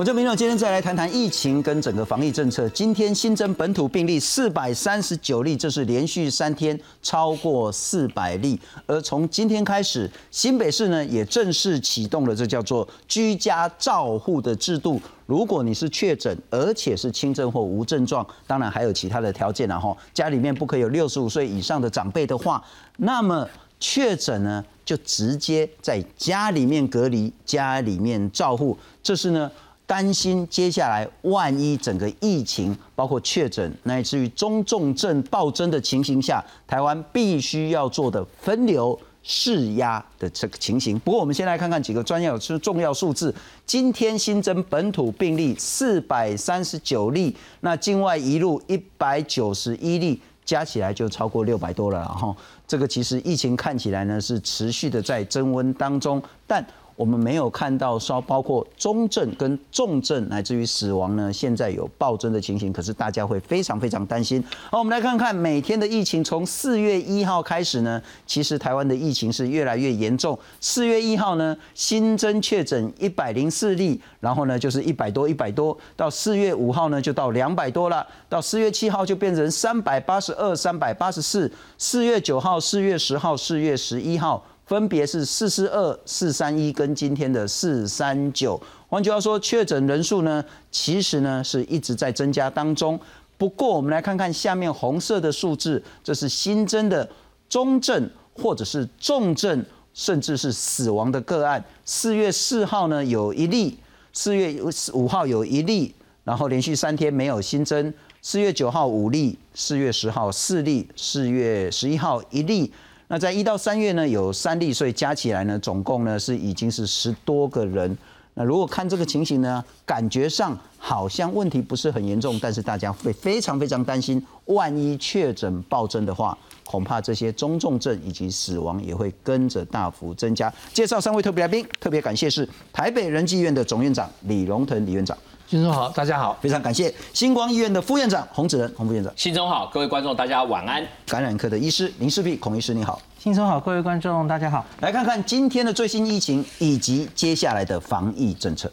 我这民众今天再来谈谈疫情跟整个防疫政策。今天新增本土病例四百三十九例，这是连续三天超过四百例。而从今天开始，新北市呢也正式启动了这叫做居家照护的制度。如果你是确诊，而且是轻症或无症状，当然还有其他的条件然后家里面不可以有六十五岁以上的长辈的话，那么确诊呢就直接在家里面隔离，家里面照护。这是呢。担心接下来万一整个疫情包括确诊乃至于中重症暴增的情形下，台湾必须要做的分流释压的这个情形。不过，我们先来看看几个专业是重要数字。今天新增本土病例四百三十九例，那境外一路一百九十一例，加起来就超过六百多了。哈，这个其实疫情看起来呢是持续的在增温当中，但。我们没有看到说包括中症跟重症乃至于死亡呢，现在有暴增的情形，可是大家会非常非常担心。好，我们来看看每天的疫情，从四月一号开始呢，其实台湾的疫情是越来越严重。四月一号呢，新增确诊一百零四例，然后呢就是一百多一百多，到四月五号呢就到两百多了，到四月七号就变成三百八十二、三百八十四，四月九号、四月十号、四月十一号。分别是四四二、四三一跟今天的四三九。换句话说，确诊人数呢，其实呢是一直在增加当中。不过，我们来看看下面红色的数字，这是新增的中症或者是重症，甚至是死亡的个案。四月四号呢有一例，四月五号有一例，然后连续三天没有新增。四月九号五例，四月十号四例，四月十一号一例。那在一到三月呢，有三例，所以加起来呢，总共呢是已经是十多个人。那如果看这个情形呢，感觉上好像问题不是很严重，但是大家会非常非常担心，万一确诊暴增的话，恐怕这些中重症以及死亡也会跟着大幅增加。介绍三位特别来宾，特别感谢是台北仁济院的总院长李荣腾李院长。新中好，大家好，非常感谢星光医院的副院长洪子仁洪副院长。新中好，各位观众大家晚安。感染科的医师林世碧孔医师你好。新中好，各位观众大家好。来看看今天的最新疫情以及接下来的防疫政策。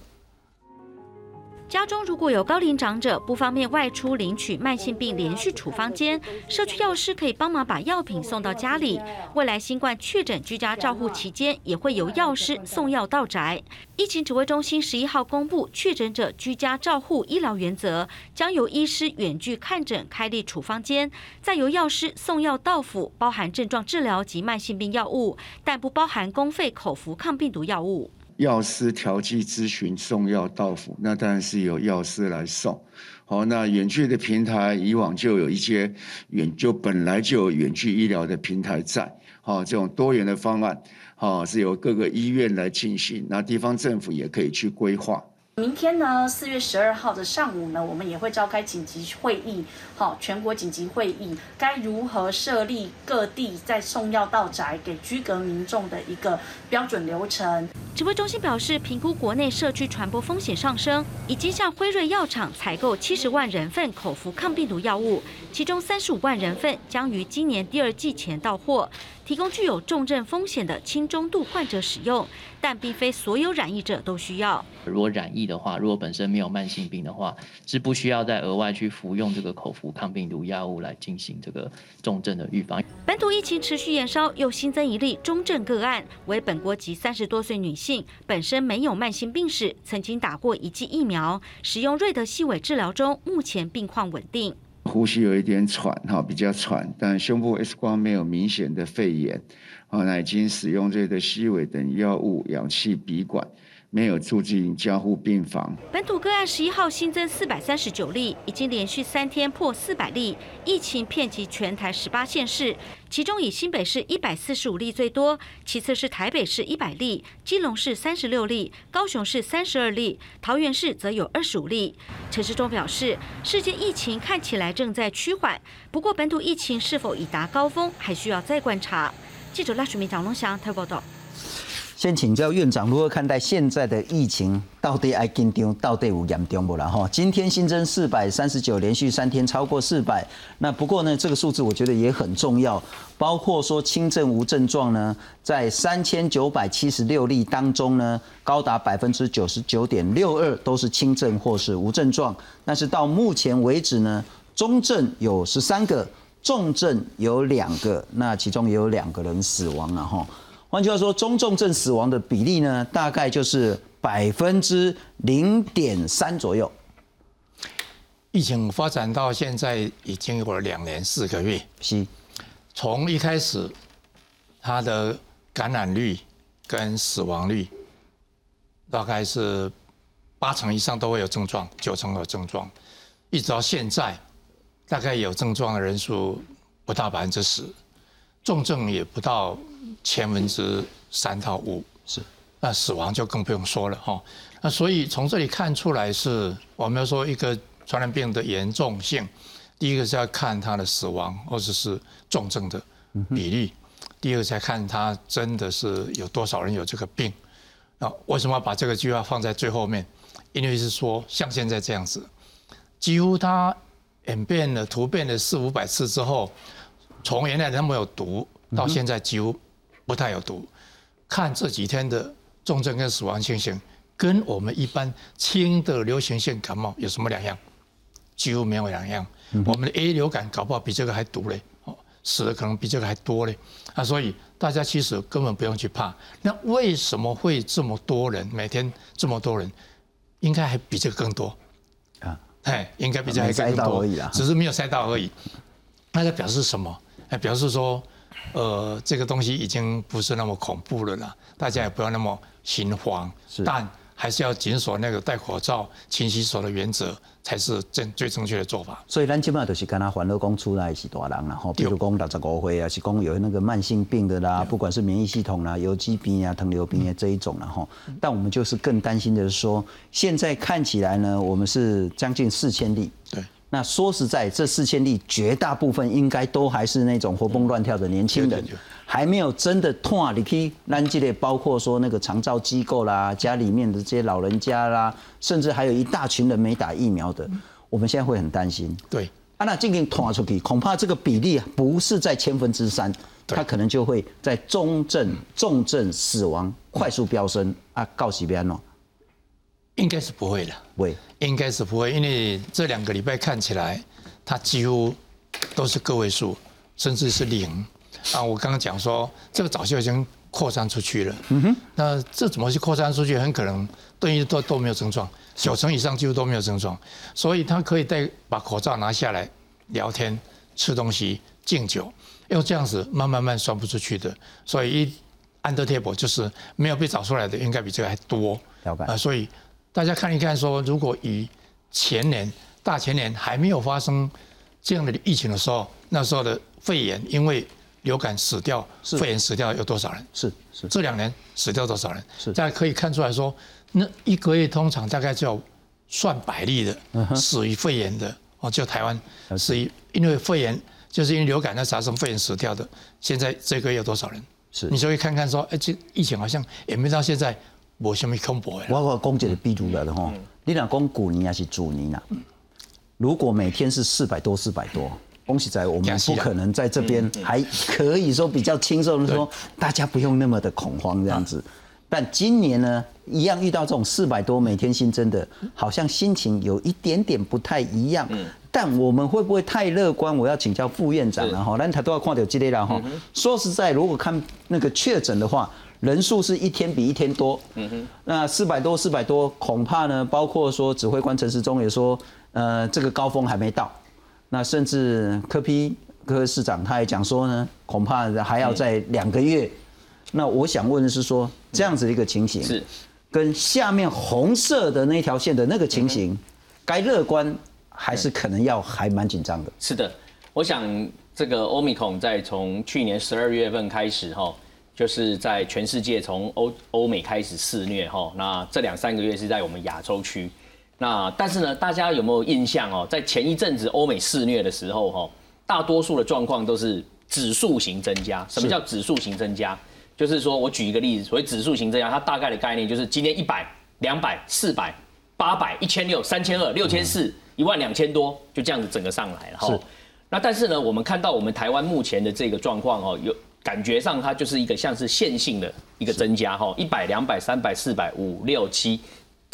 家中如果有高龄长者不方便外出领取慢性病连续处方间，社区药师可以帮忙把药品送到家里。未来新冠确诊居家照护期间，也会由药师送药到宅。疫情指挥中心十一号公布，确诊者居家照护医疗原则，将由医师远距看诊开立处方间，再由药师送药到府，包含症状治疗及慢性病药物，但不包含公费口服抗病毒药物。药师调剂咨询送药到府，那当然是由药师来送。好，那远距的平台以往就有一些远就本来就有远距医疗的平台在。好，这种多元的方案，好是由各个医院来进行，那地方政府也可以去规划。明天呢，四月十二号的上午呢，我们也会召开紧急会议，好，全国紧急会议，该如何设立各地在送药到宅给居隔民众的一个标准流程？指挥中心表示，评估国内社区传播风险上升，已经向辉瑞药厂采购七十万人份口服抗病毒药物，其中三十五万人份将于今年第二季前到货。提供具有重症风险的轻中度患者使用，但并非所有染疫者都需要。如果染疫的话，如果本身没有慢性病的话，是不需要再额外去服用这个口服抗病毒药物来进行这个重症的预防。本土疫情持续延烧，又新增一例中症个案，为本国籍三十多岁女性，本身没有慢性病史，曾经打过一剂疫苗，使用瑞德西韦治疗中，目前病况稳定。呼吸有一点喘，哈，比较喘，但胸部 X 光没有明显的肺炎，啊，那已经使用这个西韦等药物氧气鼻管。没有住进加护病房。本土个案十一号新增四百三十九例，已经连续三天破四百例，疫情遍及全台十八县市，其中以新北市一百四十五例最多，其次是台北市一百例，基隆市三十六例，高雄市三十二例，桃园市则有二十五例。陈时中表示，世界疫情看起来正在趋缓，不过本土疫情是否已达高峰，还需要再观察。记者赖淑明、蒋龙祥台报道。先请教院长如何看待现在的疫情，到底爱紧张，到底有严重不啦？哈，今天新增四百三十九，连续三天超过四百。那不过呢，这个数字我觉得也很重要，包括说轻症无症状呢，在三千九百七十六例当中呢，高达百分之九十九点六二都是轻症或是无症状。但是到目前为止呢，中症有十三个，重症有两个，那其中也有两个人死亡了哈。换句话说，中重症死亡的比例呢，大概就是百分之零点三左右。疫情发展到现在已经有了两年四个月，是，从一开始，它的感染率跟死亡率大概是八成以上都会有症状，九成有症状，一直到现在，大概有症状的人数不到百分之十，重症也不到。千分之三到五是，那死亡就更不用说了哈。那所以从这里看出来是，我们要说一个传染病的严重性，第一个是要看它的死亡或者是重症的比例，第二个再看它真的是有多少人有这个病。那为什么要把这个句话放在最后面？因为是说像现在这样子，几乎它演变了、突变了四五百次之后，从原来那么有毒，到现在几乎。不太有毒，看这几天的重症跟死亡情形，跟我们一般轻的流行性感冒有什么两样？几乎没有两样。我们的 A 流感搞不好比这个还毒嘞，哦，死的可能比这个还多嘞。啊，所以大家其实根本不用去怕。那为什么会这么多人？每天这么多人，应该还比这个更多啊？哎，应该比这个还更多，只是没有塞到而已。那在表示什么？哎，表示说。呃，这个东西已经不是那么恐怖了啦，大家也不要那么心慌，但还是要紧守那个戴口罩、勤洗手的原则，才是正最正确的做法。所以咱今麦就是跟他欢乐讲出来是大人啦，吼，比如讲六十五岁啊，是讲有那个慢性病的啦，不管是免疫系统啦、有机病啊、糖尿病啊这一种啦，吼。但我们就是更担心的是说，现在看起来呢，我们是将近四千例。对。那说实在，这四千例绝大部分应该都还是那种活蹦乱跳的年轻人，还没有真的痛。你可以拦这类，包括说那个长照机构啦，家里面的这些老人家啦，甚至还有一大群人没打疫苗的，我们现在会很担心。对，啊，那今天痛出去，恐怕这个比例不是在千分之三，它可能就会在中症、重症、死亡快速飙升啊！告喜边哦。应该是不会的，会，应该是不会，因为这两个礼拜看起来，它几乎都是个位数，甚至是零啊。我刚刚讲说，这个早就已经扩散出去了。嗯哼，那这怎么去扩散出去？很可能对于都都没有症状，九成以上几乎都没有症状，所以他可以戴把口罩拿下来聊天、吃东西、敬酒，用这样子慢慢慢算不出去的。所以一安德贴博就是没有被找出来的，应该比这个还多。啊，所以。大家看一看，说如果以前年、大前年还没有发生这样的疫情的时候，那时候的肺炎，因为流感死掉，肺炎死掉有多少人？是是。这两年死掉多少人？是。大家可以看出来说，那一个月通常大概就要算百例的死于肺炎的哦，就台湾死于因为肺炎，就是因为流感那发生肺炎死掉的，现在这个月有多少人？是。你就会看看说，哎，这疫情好像也没到现在。无什么恐怖的。我我讲一个比如了吼，你若讲古年还是主年啊？如果每天是四百多四百多，恭喜仔我们不可能在这边还可以说比较轻松的说，大家不用那么的恐慌这样子。但今年呢，一样遇到这种四百多每天新增的，好像心情有一点点不太一样。但我们会不会太乐观？我要请教副院长了哈。那他都要看到这类了哈。说实在，如果看那个确诊的话。人数是一天比一天多，嗯哼，那四百多四百多，恐怕呢，包括说指挥官陈时中也说，呃，这个高峰还没到，那甚至柯批柯市长他也讲说呢，恐怕还要在两个月。那我想问的是说，这样子的一个情形，是跟下面红色的那条线的那个情形，该乐观还是可能要还蛮紧张的？是的，我想这个欧米孔在从去年十二月份开始哈。就是在全世界从欧欧美开始肆虐哈，那这两三个月是在我们亚洲区，那但是呢，大家有没有印象哦？在前一阵子欧美肆虐的时候哈，大多数的状况都是指数型增加。什么叫指数型增加？就是说我举一个例子，所谓指数型增加，它大概的概念就是今天一百、两百、四百、八百、一千六、三千二、六千四、一万两千多，就这样子整个上来了哈。那但是呢，我们看到我们台湾目前的这个状况哦，有感觉上它就是一个像是线性的一个增加哈，一百、两百、三百、四百、五六七。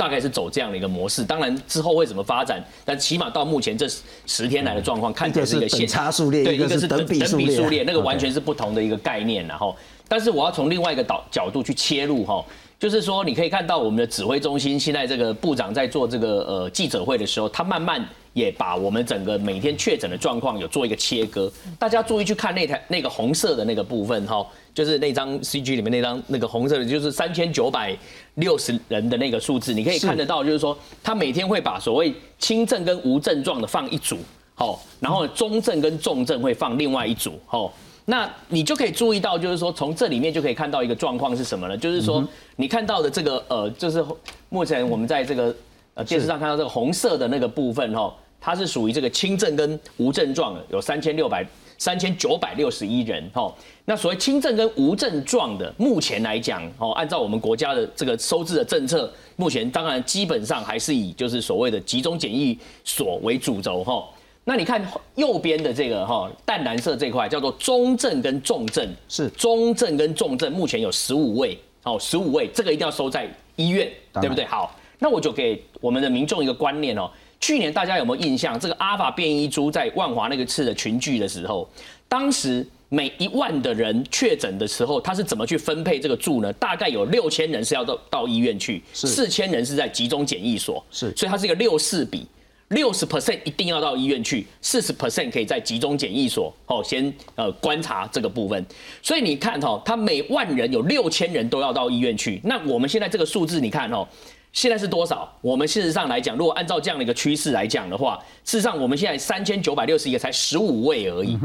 大概是走这样的一个模式，当然之后会怎么发展，但起码到目前这十天来的状况，看起来是一个线差数列，对，一个是等比数列，那个完全是不同的一个概念，然后，但是我要从另外一个导角度去切入哈。就是说，你可以看到我们的指挥中心现在这个部长在做这个呃记者会的时候，他慢慢也把我们整个每天确诊的状况有做一个切割。大家注意去看那台那个红色的那个部分哈，就是那张 CG 里面那张那个红色的，就是三千九百六十人的那个数字，你可以看得到，就是说他每天会把所谓轻症跟无症状的放一组，好，然后中症跟重症会放另外一组，好。那你就可以注意到，就是说从这里面就可以看到一个状况是什么呢？就是说你看到的这个呃，就是目前我们在这个呃电视上看到这个红色的那个部分哈，它是属于这个轻症跟无症状的，有三千六百三千九百六十一人哈。那所谓轻症跟无症状的，目前来讲哦，按照我们国家的这个收治的政策，目前当然基本上还是以就是所谓的集中检疫所为主轴哈。那你看右边的这个哈淡蓝色这块叫做中症跟重症，是中症跟重症，目前有十五位，哦，十五位，这个一定要收在医院，对不对？好，那我就给我们的民众一个观念哦，去年大家有没有印象？这个阿法变异株在万华那个次的群聚的时候，当时每一万的人确诊的时候，他是怎么去分配这个住呢？大概有六千人是要到到医院去，四千人是在集中检疫所，是，所以它是一个六四比。六十 percent 一定要到医院去，四十 percent 可以在集中检疫所哦，先呃观察这个部分。所以你看哈，他每万人有六千人都要到医院去。那我们现在这个数字，你看哦，现在是多少？我们事实上来讲，如果按照这样的一个趋势来讲的话，事实上我们现在三千九百六十一个才十五位而已。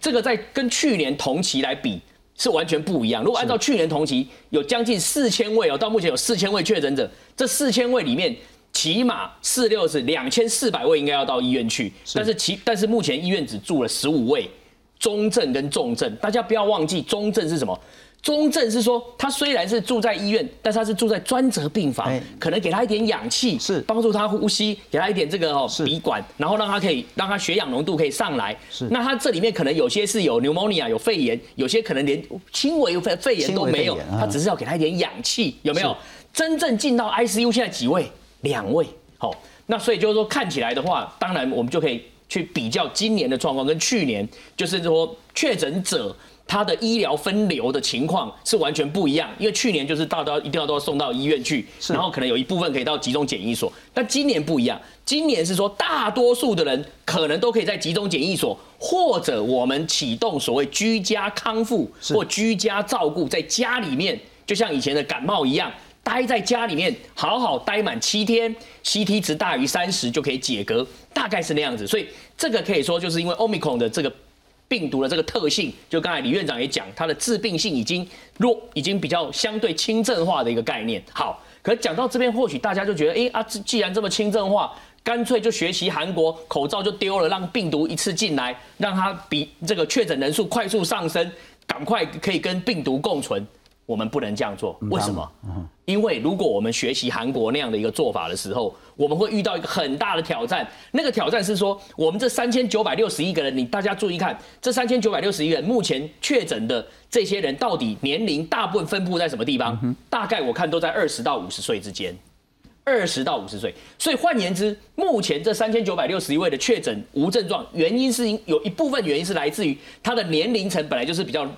这个在跟去年同期来比是完全不一样。如果按照去年同期有将近四千位哦，到目前有四千位确诊者，这四千位里面。起码四六是两千四百位应该要到医院去，但是其但是目前医院只住了十五位，中症跟重症，大家不要忘记中症是什么？中症是说他虽然是住在医院，但是他是住在专责病房，可能给他一点氧气，是帮助他呼吸，给他一点这个哦鼻管，然后让他可以让他血氧浓度可以上来。是那他这里面可能有些是有 pneumonia 有肺炎，有些可能连轻微肺肺炎都没有，他只是要给他一点氧气，有没有？真正进到 ICU 现在几位？两位，好，那所以就是说看起来的话，当然我们就可以去比较今年的状况跟去年，就是说确诊者他的医疗分流的情况是完全不一样，因为去年就是大家一定要都要送到医院去，然后可能有一部分可以到集中检疫所，但今年不一样，今年是说大多数的人可能都可以在集中检疫所，或者我们启动所谓居家康复或居家照顾，在家里面，就像以前的感冒一样。待在家里面，好好待满七天，CT 值大于三十就可以解隔，大概是那样子。所以这个可以说就是因为 Omicron 的这个病毒的这个特性，就刚才李院长也讲，它的致病性已经弱，已经比较相对轻症化的一个概念。好，可讲到这边，或许大家就觉得，哎啊，既然这么轻症化，干脆就学习韩国，口罩就丢了，让病毒一次进来，让它比这个确诊人数快速上升，赶快可以跟病毒共存。我们不能这样做，为什么？因为如果我们学习韩国那样的一个做法的时候，我们会遇到一个很大的挑战。那个挑战是说，我们这三千九百六十一个人，你大家注意看，这三千九百六十一个人目前确诊的这些人，到底年龄大部分分布在什么地方？大概我看都在二十到五十岁之间，二十到五十岁。所以换言之，目前这三千九百六十一位的确诊无症状，原因是因有一部分原因是来自于他的年龄层本来就是比较。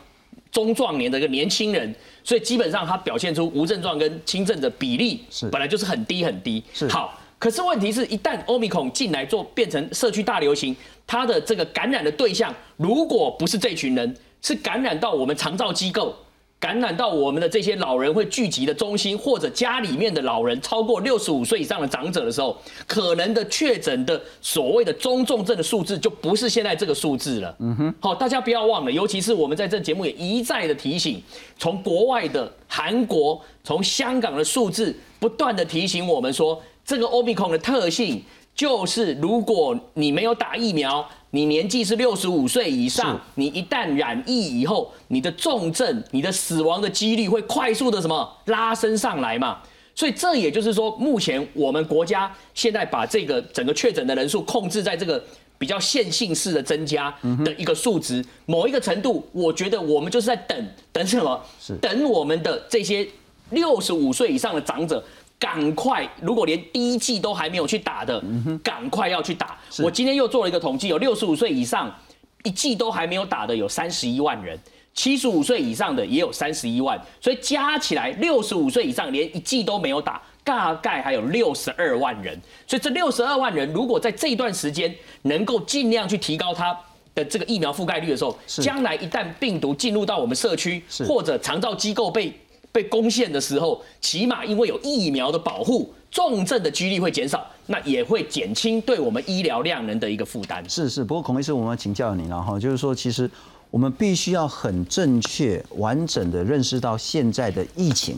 中壮年的一个年轻人，所以基本上他表现出无症状跟轻症的比例是本来就是很低很低。是好，可是问题是一旦欧米孔进来做变成社区大流行，它的这个感染的对象如果不是这群人，是感染到我们长照机构。感染到我们的这些老人会聚集的中心，或者家里面的老人超过六十五岁以上的长者的时候，可能的确诊的所谓的中重症的数字就不是现在这个数字了。嗯哼，好，大家不要忘了，尤其是我们在这节目也一再的提醒，从国外的韩国、从香港的数字不断的提醒我们说，这个 Omicron 的特性。就是如果你没有打疫苗，你年纪是六十五岁以上，你一旦染疫以后，你的重症、你的死亡的几率会快速的什么拉升上来嘛？所以这也就是说，目前我们国家现在把这个整个确诊的人数控制在这个比较线性式的增加的一个数值，某一个程度，我觉得我们就是在等等什么？等我们的这些六十五岁以上的长者。赶快！如果连第一季都还没有去打的，赶快要去打。我今天又做了一个统计，有六十五岁以上一季都还没有打的有三十一万人，七十五岁以上的也有三十一万，所以加起来六十五岁以上连一季都没有打，大概还有六十二万人。所以这六十二万人，如果在这段时间能够尽量去提高他的这个疫苗覆盖率的时候，将来一旦病毒进入到我们社区或者长照机构被。被攻陷的时候，起码因为有疫苗的保护，重症的几率会减少，那也会减轻对我们医疗量能的一个负担。是是，不过孔医师，我们要请教你了哈，就是说，其实我们必须要很正确、完整的认识到现在的疫情，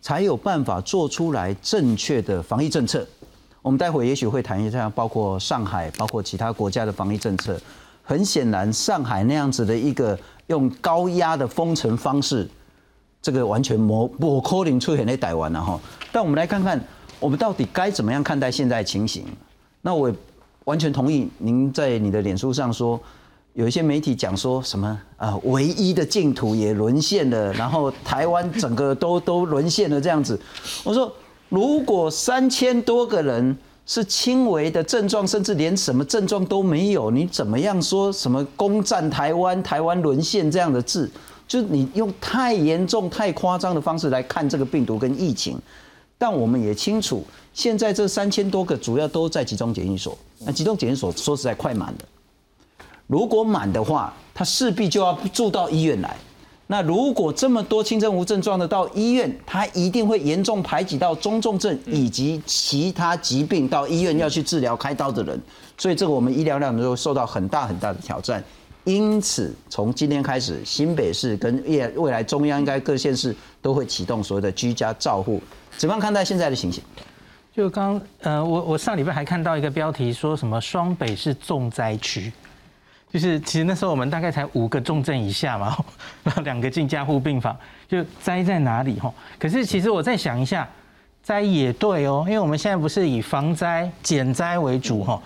才有办法做出来正确的防疫政策。我们待会也许会谈一下，包括上海、包括其他国家的防疫政策。很显然，上海那样子的一个用高压的封城方式。这个完全模不可能出现在台湾了哈，但我们来看看，我们到底该怎么样看待现在情形？那我完全同意您在你的脸书上说，有一些媒体讲说什么啊，唯一的净土也沦陷了，然后台湾整个都 都沦陷了这样子。我说，如果三千多个人是轻微的症状，甚至连什么症状都没有，你怎么样说什么攻占台湾、台湾沦陷这样的字？就是你用太严重、太夸张的方式来看这个病毒跟疫情，但我们也清楚，现在这三千多个主要都在集中检疫所。那集中检疫所说实在快满了，如果满的话，他势必就要住到医院来。那如果这么多轻症无症状的到医院，他一定会严重排挤到中重症以及其他疾病到医院要去治疗、开刀的人。所以这个我们医疗量能会受到很大很大的挑战。因此，从今天开始，新北市跟未未来中央应该各县市都会启动所谓的居家照护。怎么样看待现在的情形？就刚呃，我我上礼拜还看到一个标题，说什么双北是重灾区，就是其实那时候我们大概才五个重症以下嘛，两个进加护病房，就灾在哪里哈？可是其实我再想一下，灾也对哦，因为我们现在不是以防灾减灾为主哈。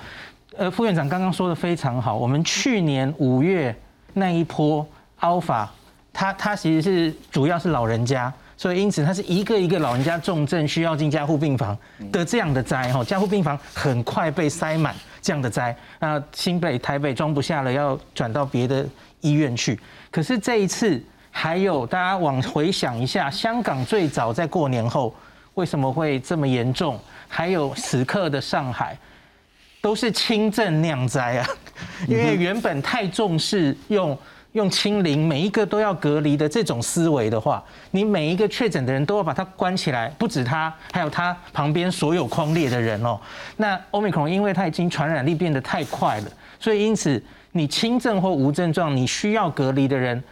呃，副院长刚刚说的非常好。我们去年五月那一波 Alpha，它它其实是主要是老人家，所以因此它是一个一个老人家重症需要进加护病房的这样的灾哈，加护病房很快被塞满这样的灾，那新北、台北装不下了，要转到别的医院去。可是这一次还有大家往回想一下，香港最早在过年后为什么会这么严重？还有此刻的上海。都是轻症酿灾啊，因为原本太重视用用清零，每一个都要隔离的这种思维的话，你每一个确诊的人都要把他关起来，不止他，还有他旁边所有框列的人哦。那欧米克因为它已经传染力变得太快了，所以因此你轻症或无症状，你需要隔离的人。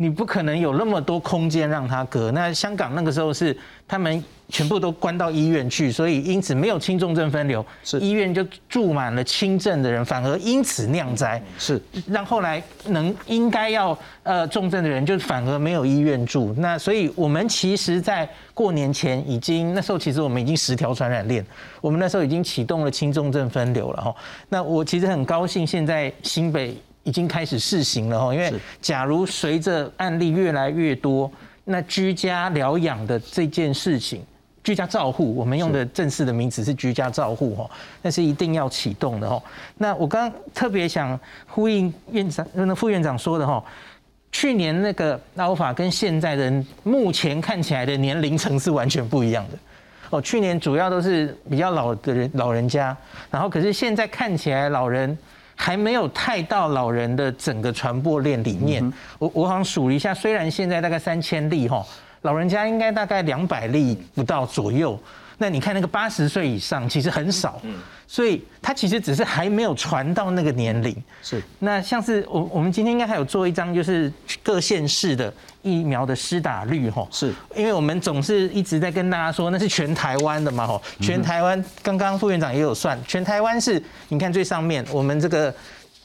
你不可能有那么多空间让他隔。那香港那个时候是他们全部都关到医院去，所以因此没有轻重症分流，是医院就住满了轻症的人，反而因此酿灾，是让后来能应该要呃重症的人就反而没有医院住。那所以我们其实，在过年前已经那时候其实我们已经十条传染链，我们那时候已经启动了轻重症分流了哈。那我其实很高兴，现在新北。已经开始试行了哈，因为假如随着案例越来越多，那居家疗养的这件事情，居家照护，我们用的正式的名词是居家照护哈，那是一定要启动的哈。那我刚刚特别想呼应院长、那副院长说的哈，去年那个奥法跟现在的目前看起来的年龄层是完全不一样的哦。去年主要都是比较老的人老人家，然后可是现在看起来老人。还没有太到老人的整个传播链里面，我我好像数了一下，虽然现在大概三千例哈，老人家应该大概两百例不到左右，那你看那个八十岁以上其实很少，所以他其实只是还没有传到那个年龄。是。那像是我我们今天应该还有做一张，就是各县市的疫苗的施打率吼。是。因为我们总是一直在跟大家说那是全台湾的嘛吼，全台湾刚刚副院长也有算，全台湾是你看最上面我们这个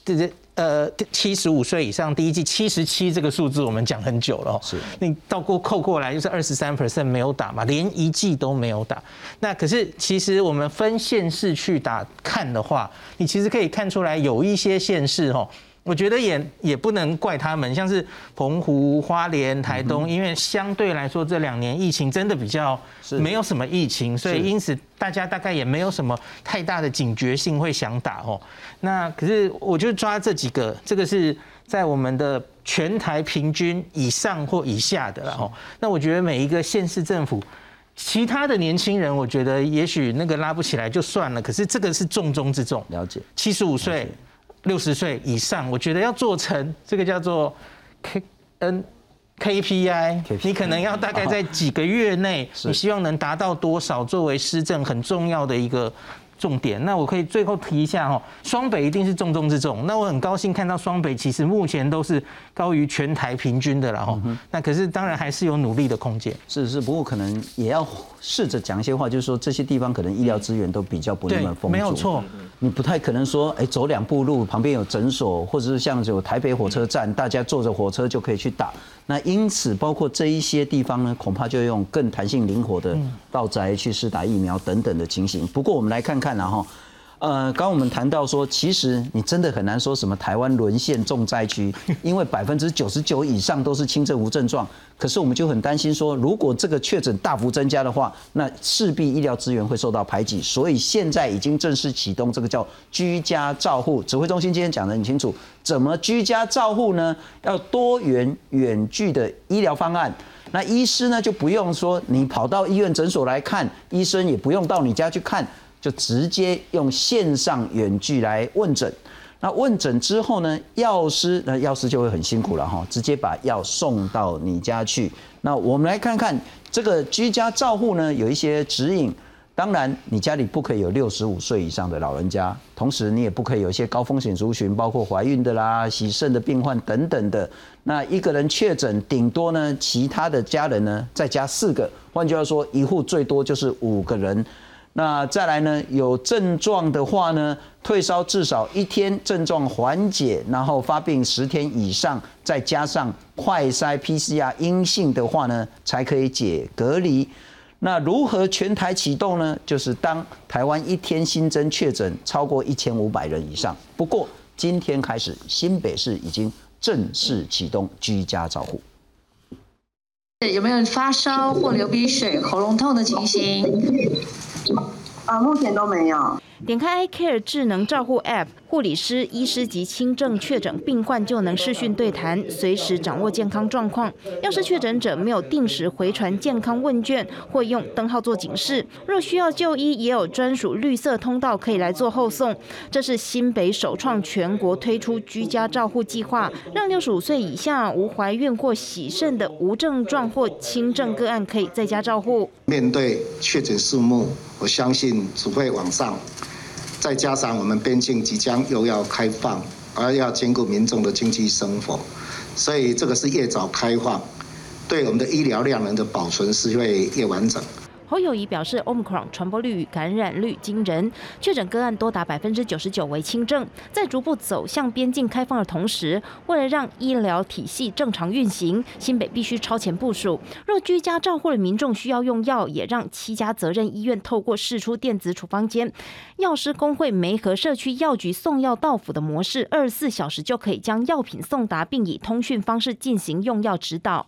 这这。呃，七十五岁以上第一季七十七这个数字我们讲很久了，是，你倒过扣过来就是二十三 percent 没有打嘛，连一季都没有打。那可是其实我们分县市去打看的话，你其实可以看出来有一些县市哦。我觉得也也不能怪他们，像是澎湖、花莲、台东，因为相对来说这两年疫情真的比较没有什么疫情，所以因此大家大概也没有什么太大的警觉性会想打哦。那可是我就抓这几个，这个是在我们的全台平均以上或以下的了哦。那我觉得每一个县市政府，其他的年轻人，我觉得也许那个拉不起来就算了，可是这个是重中之重。了解，七十五岁。六十岁以上，我觉得要做成这个叫做 K N K P I，你可能要大概在几个月内，你希望能达到多少，作为施政很重要的一个。重点，那我可以最后提一下哈，双北一定是重中之重。那我很高兴看到双北其实目前都是高于全台平均的了哈。那可是当然还是有努力的空间。是是，不过可能也要试着讲一些话，就是说这些地方可能医疗资源都比较不那么丰富。没有错，你不太可能说，哎，走两步路旁边有诊所，或者是像有台北火车站，大家坐着火车就可以去打。那因此，包括这一些地方呢，恐怕就用更弹性灵活的到宅去试打疫苗等等的情形。不过，我们来看看，然后，呃，刚我们谈到说，其实你真的很难说什么台湾沦陷重灾区，因为百分之九十九以上都是轻症无症状。可是我们就很担心说，如果这个确诊大幅增加的话，那势必医疗资源会受到排挤。所以现在已经正式启动这个叫居家照护。指挥中心今天讲得很清楚，怎么居家照护呢？要多元远距的医疗方案。那医师呢就不用说你跑到医院诊所来看，医生也不用到你家去看，就直接用线上远距来问诊。那问诊之后呢？药师那药师就会很辛苦了哈，直接把药送到你家去。那我们来看看这个居家照护呢，有一些指引。当然，你家里不可以有六十五岁以上的老人家，同时你也不可以有一些高风险族群，包括怀孕的啦、洗肾的病患等等的。那一个人确诊，顶多呢，其他的家人呢再加四个，换句话说，一户最多就是五个人。那再来呢？有症状的话呢，退烧至少一天，症状缓解，然后发病十天以上，再加上快筛 PCR 阴性的话呢，才可以解隔离。那如何全台启动呢？就是当台湾一天新增确诊超过一千五百人以上。不过今天开始，新北市已经正式启动居家照护。有没有发烧或流鼻水、喉咙痛的情形？啊，目前都没有。点开 iCare 智能照护 App，护理师、医师及轻症确诊病患就能视讯对谈，随时掌握健康状况。要是确诊者没有定时回传健康问卷，或用灯号做警示，若需要就医，也有专属绿色通道可以来做后送。这是新北首创全国推出居家照护计划，让六十五岁以下无怀孕或喜肾的无症状或轻症个案可以在家照护。面对确诊数目，我相信只会往上。再加上我们边境即将又要开放，而要兼顾民众的经济生活，所以这个是越早开放，对我们的医疗量能的保存是会越完整。侯友谊表示，Omicron 传播率与感染率惊人，确诊个案多达百分之九十九为轻症。在逐步走向边境开放的同时，为了让医疗体系正常运行，新北必须超前部署。若居家照护的民众需要用药，也让七家责任医院透过试出电子处方间，药师工会梅和社区药局送药到府的模式，二十四小时就可以将药品送达，并以通讯方式进行用药指导。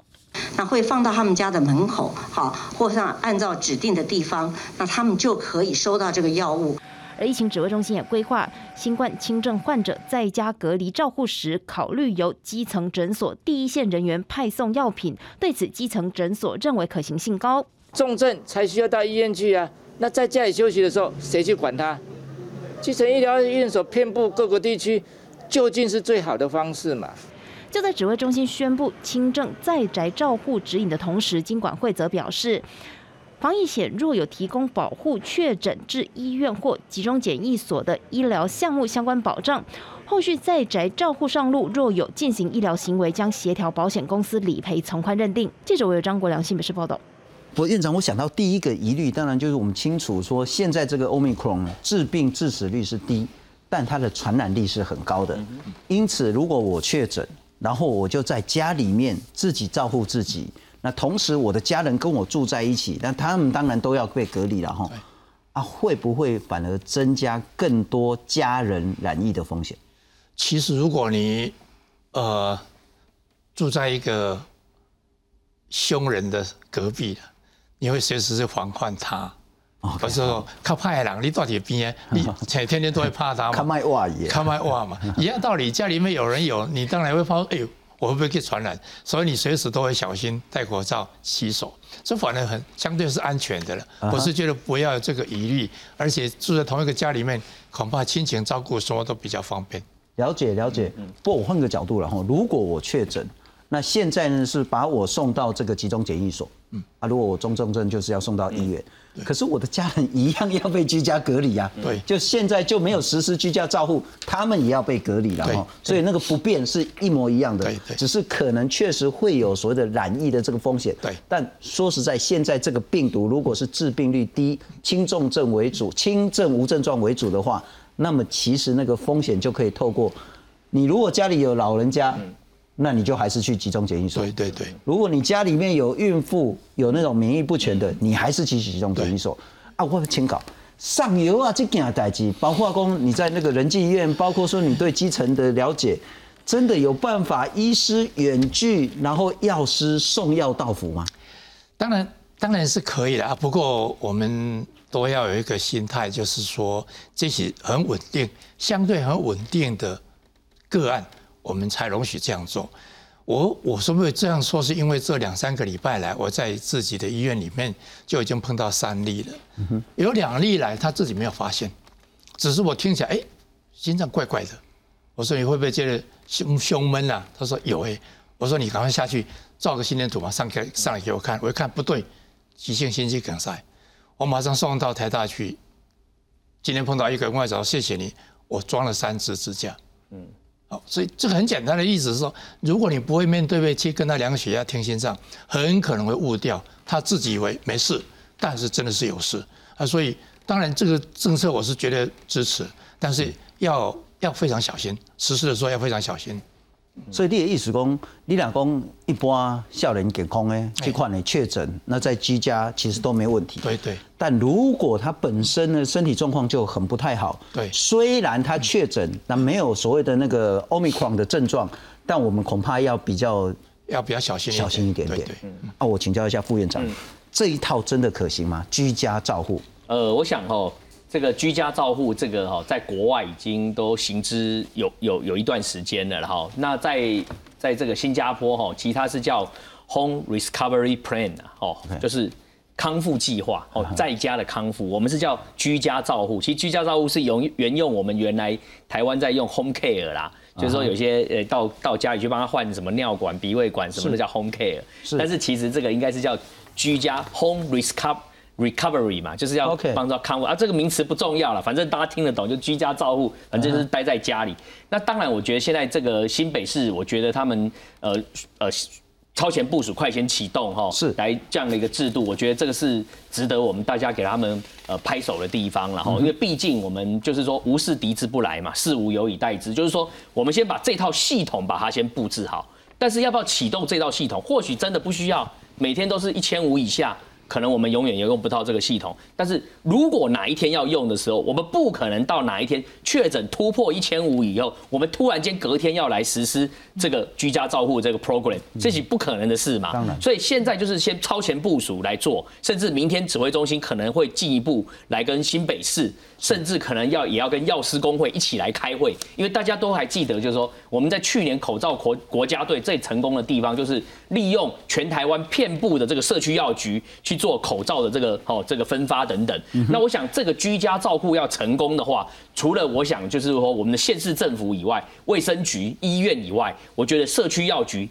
那会放到他们家的门口，好，或上按照指定的地方，那他们就可以收到这个药物。而疫情指挥中心也规划，新冠轻症患者在家隔离照护时，考虑由基层诊所第一线人员派送药品。对此，基层诊所认为可行性高。重症才需要到医院去啊，那在家里休息的时候，谁去管他？基层医疗院所遍布各个地区，究竟是最好的方式嘛？就在指挥中心宣布轻症在宅照护指引的同时，经管会则表示，防疫险若有提供保护确诊至医院或集中检疫所的医疗项目相关保障，后续在宅照护上路，若有进行医疗行为，将协调保险公司理赔从宽认定。记者我有张国良新北市报道。不，院长，我想到第一个疑虑，当然就是我们清楚说，现在这个 Omicron 致病致死率是低，但它的传染力是很高的。因此，如果我确诊，然后我就在家里面自己照顾自己，那同时我的家人跟我住在一起，那他们当然都要被隔离了哈。啊，会不会反而增加更多家人染疫的风险？其实，如果你呃住在一个凶人的隔壁的。你会随时是防范他，不是说靠怕人，你到底边，你天天天都会怕他嘛？看卖袜也，看卖袜嘛，一样道理。家里面有人有，你当然会怕，哎呦，我会不会给传染？所以你随时都会小心戴口罩、洗手，这反而很相对是安全的了。我是觉得不要有这个疑虑，而且住在同一个家里面，恐怕亲情照顾什么都比较方便。了解了解，不，我换个角度了哈，如果我确诊。那现在呢是把我送到这个集中检疫所，嗯啊，如果我中重症就是要送到医院，可是我的家人一样要被居家隔离啊，对，就现在就没有实施居家照护，他们也要被隔离了哈，所以那个不变是一模一样的，对对，只是可能确实会有所谓的染疫的这个风险，对，但说实在，现在这个病毒如果是致病率低、轻重症为主、轻症无症状为主的话，那么其实那个风险就可以透过你如果家里有老人家。那你就还是去集中检疫所。对对对。如果你家里面有孕妇，有那种免疫不全的，你还是去集中检疫所。啊，我请稿上游啊，这件代志，包括工你在那个人济医院，包括说你对基层的了解，真的有办法医师远距，然后药师送药到府吗？当然，当然是可以的啊。不过我们都要有一个心态，就是说这些很稳定、相对很稳定的个案。我们才容许这样做。我我说不会这样说，是因为这两三个礼拜来，我在自己的医院里面就已经碰到三例了。有两例来，他自己没有发现，只是我听起来，哎，心脏怪怪的。我说你会不会觉得胸胸闷啊？他说有哎。我说你赶快下去照个心电图嘛，上给上来给我看。我一看不对，急性心肌梗塞。我马上送到台大去。今天碰到一个外找，谢谢你，我装了三支支架。嗯。所以这个很简单的意思是说，如果你不会面对面去跟他量血压、听心脏，很可能会误掉。他自己以为没事，但是真的是有事啊。所以当然这个政策我是绝对支持，但是要要非常小心，实施的时候要非常小心。所以你的意思讲，你俩讲一般校人健康的这块呢确诊，那在居家其实都没问题。对对。但如果他本身呢身体状况就很不太好，对，虽然他确诊，那没有所谓的那个 omicron 的症状，但我们恐怕要比较要比较小心小心一点点。对对。啊，我请教一下副院长，这一套真的可行吗？居家照护？呃，我想哦。这个居家照护，这个哈，在国外已经都行之有有有一段时间了哈。那在在这个新加坡哈，其他是叫 Home Recovery Plan 哦，就是康复计划哦，在家的康复。我们是叫居家照护，其实居家照护是用沿用我们原来台湾在用 Home Care 啦，就是说有些呃到到家里去帮他换什么尿管、鼻胃管什么的叫 Home Care，但是其实这个应该是叫居家 Home Recovery。Recovery 嘛，就是要帮助康复啊，这个名词不重要了，反正大家听得懂，就居家照护，反正就是待在家里。那当然，我觉得现在这个新北市，我觉得他们呃呃超前部署、快先启动哈，是来这样的一个制度，我觉得这个是值得我们大家给他们呃拍手的地方了哈。因为毕竟我们就是说无事敌之不来嘛，事无有以待之，就是说我们先把这套系统把它先布置好，但是要不要启动这套系统，或许真的不需要每天都是一千五以下。可能我们永远也用不到这个系统，但是如果哪一天要用的时候，我们不可能到哪一天确诊突破一千五以后，我们突然间隔天要来实施这个居家照护这个 program，这是不可能的事嘛？当然，所以现在就是先超前部署来做，甚至明天指挥中心可能会进一步来跟新北市，甚至可能要也要跟药师工会一起来开会，因为大家都还记得，就是说我们在去年口罩国国家队最成功的地方，就是利用全台湾遍布的这个社区药局去。做口罩的这个哦，这个分发等等。那我想，这个居家照护要成功的话，除了我想就是说我们的县市政府以外，卫生局、医院以外，我觉得社区药局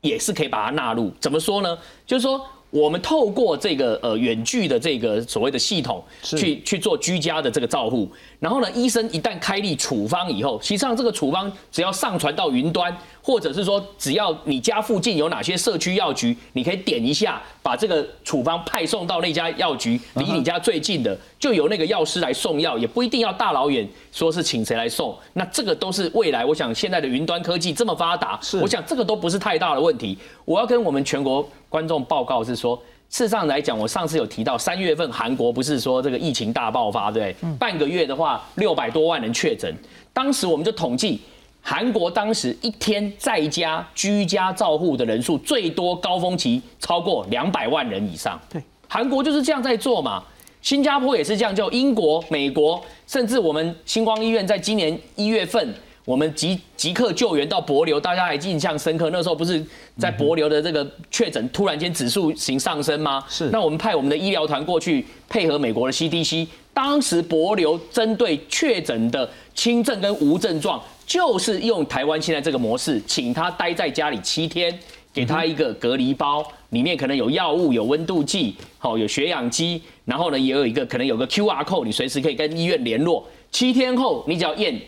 也是可以把它纳入。怎么说呢？就是说我们透过这个呃远距的这个所谓的系统去去做居家的这个照护，然后呢，医生一旦开立处方以后，实际上这个处方只要上传到云端，或者是说只要你家附近有哪些社区药局，你可以点一下，把这个处方派送到那家药局，离你家最近的，就由那个药师来送药，也不一定要大老远说是请谁来送。那这个都是未来，我想现在的云端科技这么发达，我想这个都不是太大的问题。我要跟我们全国观众报告是说。事实上来讲，我上次有提到，三月份韩国不是说这个疫情大爆发，对半个月的话，六百多万人确诊。当时我们就统计，韩国当时一天在家居家照护的人数，最多高峰期超过两百万人以上。对，韩国就是这样在做嘛。新加坡也是这样，就英国、美国，甚至我们星光医院在今年一月份。我们即即刻救援到博流，大家还印象深刻。那时候不是在博流的这个确诊突然间指数型上升吗？是。那我们派我们的医疗团过去配合美国的 CDC，当时博流针对确诊的轻症跟无症状，就是用台湾现在这个模式，请他待在家里七天，给他一个隔离包，里面可能有药物、有温度计、好有血氧机，然后呢也有一个可能有个 QR code，你随时可以跟医院联络。七天后你只要验。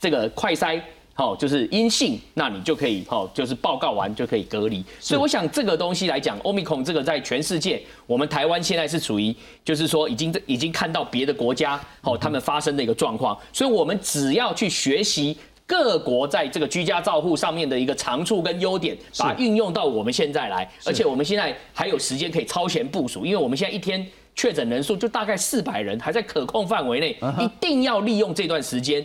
这个快筛，好，就是阴性，那你就可以，好，就是报告完就可以隔离。所以我想这个东西来讲，欧米孔这个在全世界，我们台湾现在是处于，就是说已经已经看到别的国家，好，他们发生的一个状况。所以我们只要去学习各国在这个居家照护上面的一个长处跟优点，把运用到我们现在来。而且我们现在还有时间可以超前部署，因为我们现在一天确诊人数就大概四百人，还在可控范围内，一定要利用这段时间。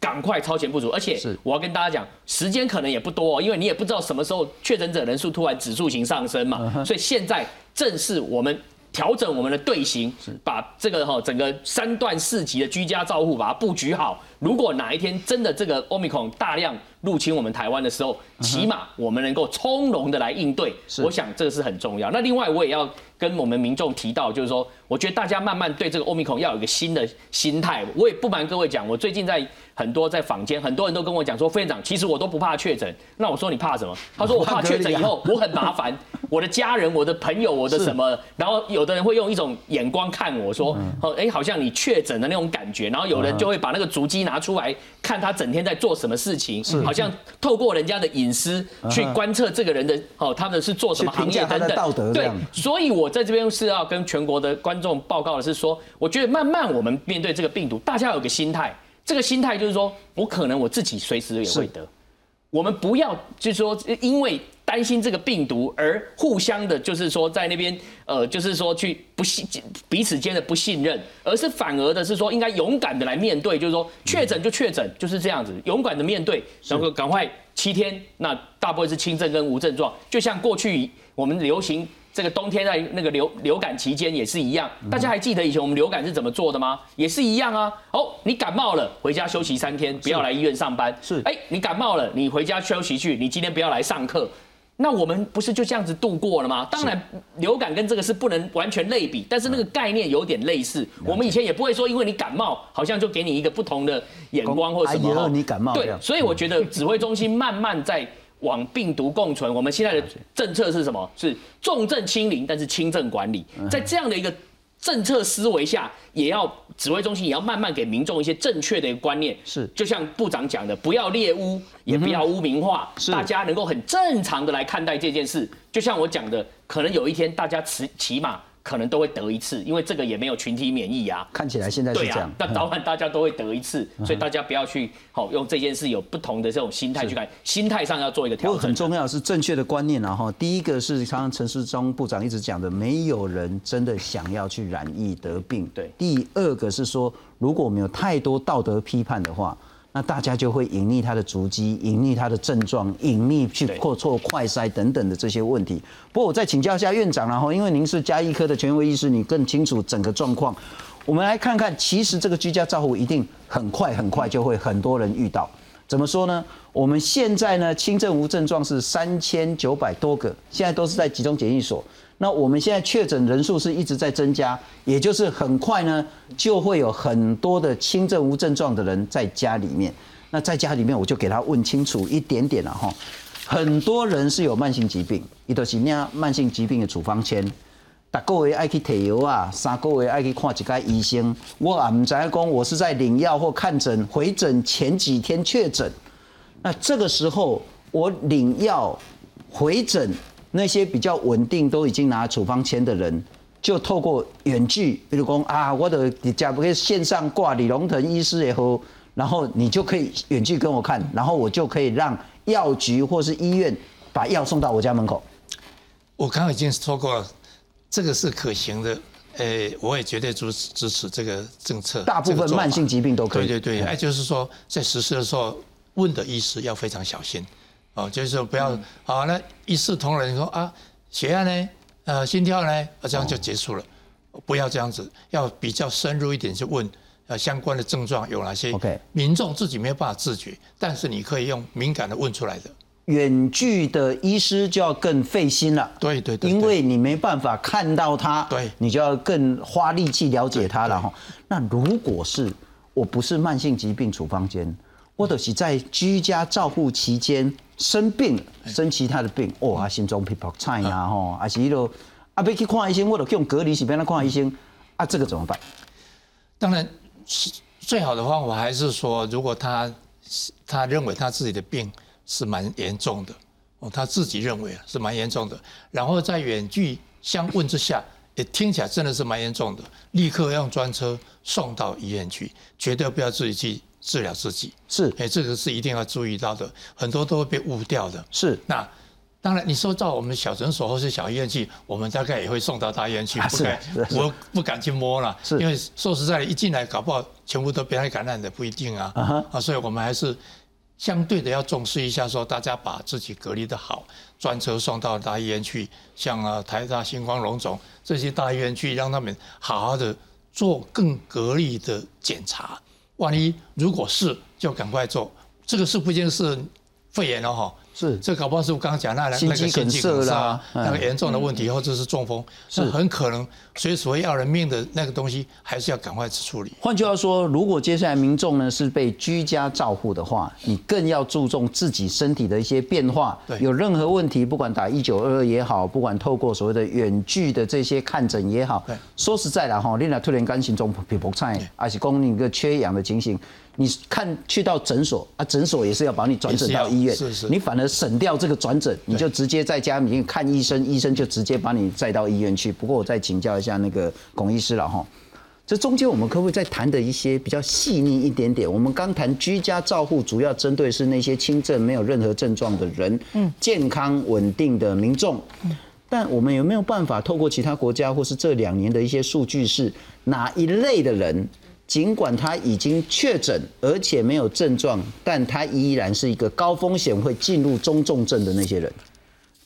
赶快超前部署，而且我要跟大家讲，时间可能也不多，因为你也不知道什么时候确诊者人数突然指数型上升嘛，所以现在正是我们调整我们的队形，把这个哈整个三段四级的居家照护把它布局好。如果哪一天真的这个欧米孔大量入侵我们台湾的时候，起码我们能够从容的来应对。我想这个是很重要。那另外我也要跟我们民众提到，就是说，我觉得大家慢慢对这个欧米孔要有一个新的心态。我也不瞒各位讲，我最近在。很多在坊间，很多人都跟我讲说，副院长，其实我都不怕确诊。那我说你怕什么？他说我怕确诊以后我很麻烦，我的家人、我的朋友、我的什么。然后有的人会用一种眼光看我说，哦，哎，好像你确诊的那种感觉。然后有人就会把那个足迹拿出来看他整天在做什么事情，好像透过人家的隐私去观测这个人的哦，他们是做什么行业等等。对，所以我在这边是要跟全国的观众报告的是说，我觉得慢慢我们面对这个病毒，大家有个心态。这个心态就是说，我可能我自己随时也会得，我们不要就是说，因为担心这个病毒而互相的，就是说在那边呃，就是说去不信彼此间的不信任，而是反而的是说，应该勇敢的来面对，就是说确诊就确诊，就是这样子，勇敢的面对，然后赶快七天，那大部分是轻症跟无症状，就像过去我们流行。这个冬天在那个流流感期间也是一样，大家还记得以前我们流感是怎么做的吗？也是一样啊。哦，你感冒了，回家休息三天，不要来医院上班。是，哎，你感冒了，你回家休息去，你今天不要来上课。那我们不是就这样子度过了吗？当然，流感跟这个是不能完全类比，但是那个概念有点类似。我们以前也不会说，因为你感冒，好像就给你一个不同的眼光或什么。你感冒。对，所以我觉得指挥中心慢慢在。往病毒共存，我们现在的政策是什么？是重症清零，但是轻症管理。在这样的一个政策思维下，也要指挥中心也要慢慢给民众一些正确的一个观念。是，就像部长讲的，不要猎污，也不要污名化，大家能够很正常的来看待这件事。就像我讲的，可能有一天大家起起码。可能都会得一次，因为这个也没有群体免疫啊。看起来现在是这样，那早晚大家都会得一次，所以大家不要去好用这件事有不同的这种心态去看，心态上要做一个调整。很重要是正确的观念啊哈。第一个是刚刚陈世忠部长一直讲的，没有人真的想要去染疫得病。对。第二个是说，如果我们有太多道德批判的话。那大家就会隐匿他的足迹，隐匿他的症状，隐匿去扩错快筛等等的这些问题。不过我再请教一下院长，然后因为您是加医科的权威医师，你更清楚整个状况。我们来看看，其实这个居家照护一定很快很快就会很多人遇到。怎么说呢？我们现在呢，轻症无症状是三千九百多个，现在都是在集中检疫所。那我们现在确诊人数是一直在增加，也就是很快呢，就会有很多的轻症无症状的人在家里面。那在家里面，我就给他问清楚一点点了哈。很多人是有慢性疾病，伊都是领慢性疾病的处方签，逐个月爱去摕药啊，三个月爱去看一个医生。我也唔知讲我是在领药或看诊回诊前几天确诊，那这个时候我领药回诊，那些比较稳定都已经拿处方签的人，就透过远距，比如讲啊，我的假不可以线上挂李龙腾医师也好，然后你就可以远距跟我看，然后我就可以让药局或是医院把药送到我家门口。我刚刚已经说过了，这个是可行的。呃，我也绝对支支持这个政策。大部分慢性疾病都可以。对对对，哎，就是说在实施的时候，问的医师要非常小心。哦，就是说不要好，那一视同仁说啊，血压呢，呃，心跳呢，啊，这样就结束了。不要这样子，要比较深入一点去问，呃，相关的症状有哪些？OK，民众自己没有办法自觉，但是你可以用敏感的问出来的。远距的医师就要更费心了。对对对，因为你没办法看到他，对，你就要更花力气了解他了哈。那如果是我不是慢性疾病处方间，或者是在居家照护期间。生病，生其他的病，哦，啊，心脏皮泡菜呀，吼，啊是迄落，啊，要去看医生，我就用隔离是边来看医生，啊，这个怎么办？当然，最好的方法还是说，如果他他认为他自己的病是蛮严重的，哦，他自己认为是蛮严重的，然后在远距相问之下，也听起来真的是蛮严重的，立刻用专车送到医院去，绝对不要自己去。治疗自己。是，哎，这个是一定要注意到的，很多都会被误掉的。是，那当然，你说到我们小诊所或是小医院去，我们大概也会送到大医院去，不敢，我不敢去摸了，因为说实在的，一进来搞不好全部都被他感染的不一定啊。啊，所以我们还是相对的要重视一下，说大家把自己隔离的好，专车送到大医院去，像啊台大、星光、龙总这些大医院去，让他们好好的做更隔离的检查。万一如果是，就赶快做。这个是不一定是肺炎了哈。是，这搞不好是我刚刚讲那那个心肌梗塞啦那个严重的问题，或者是中风，是很可能随时会要人命的那个东西，还是要赶快处理。换句话说，如果接下来民众呢是被居家照护的话，你更要注重自己身体的一些变化。对，有任何问题，不管打一九二二也好，不管透过所谓的远距的这些看诊也好，说实在的哈，你那突然肝心中皮薄菜，而且供一个缺氧的情形。你看去到诊所啊，诊所也是要把你转诊到医院，是是，你反而省掉这个转诊，你就直接在家里面看医生，医生就直接把你载到医院去。不过我再请教一下那个龚医师了哈，这中间我们可不可以再谈的一些比较细腻一点点？我们刚谈居家照护，主要针对是那些轻症没有任何症状的人，嗯，健康稳定的民众，嗯，但我们有没有办法透过其他国家或是这两年的一些数据，是哪一类的人？尽管他已经确诊，而且没有症状，但他依然是一个高风险会进入中重症的那些人。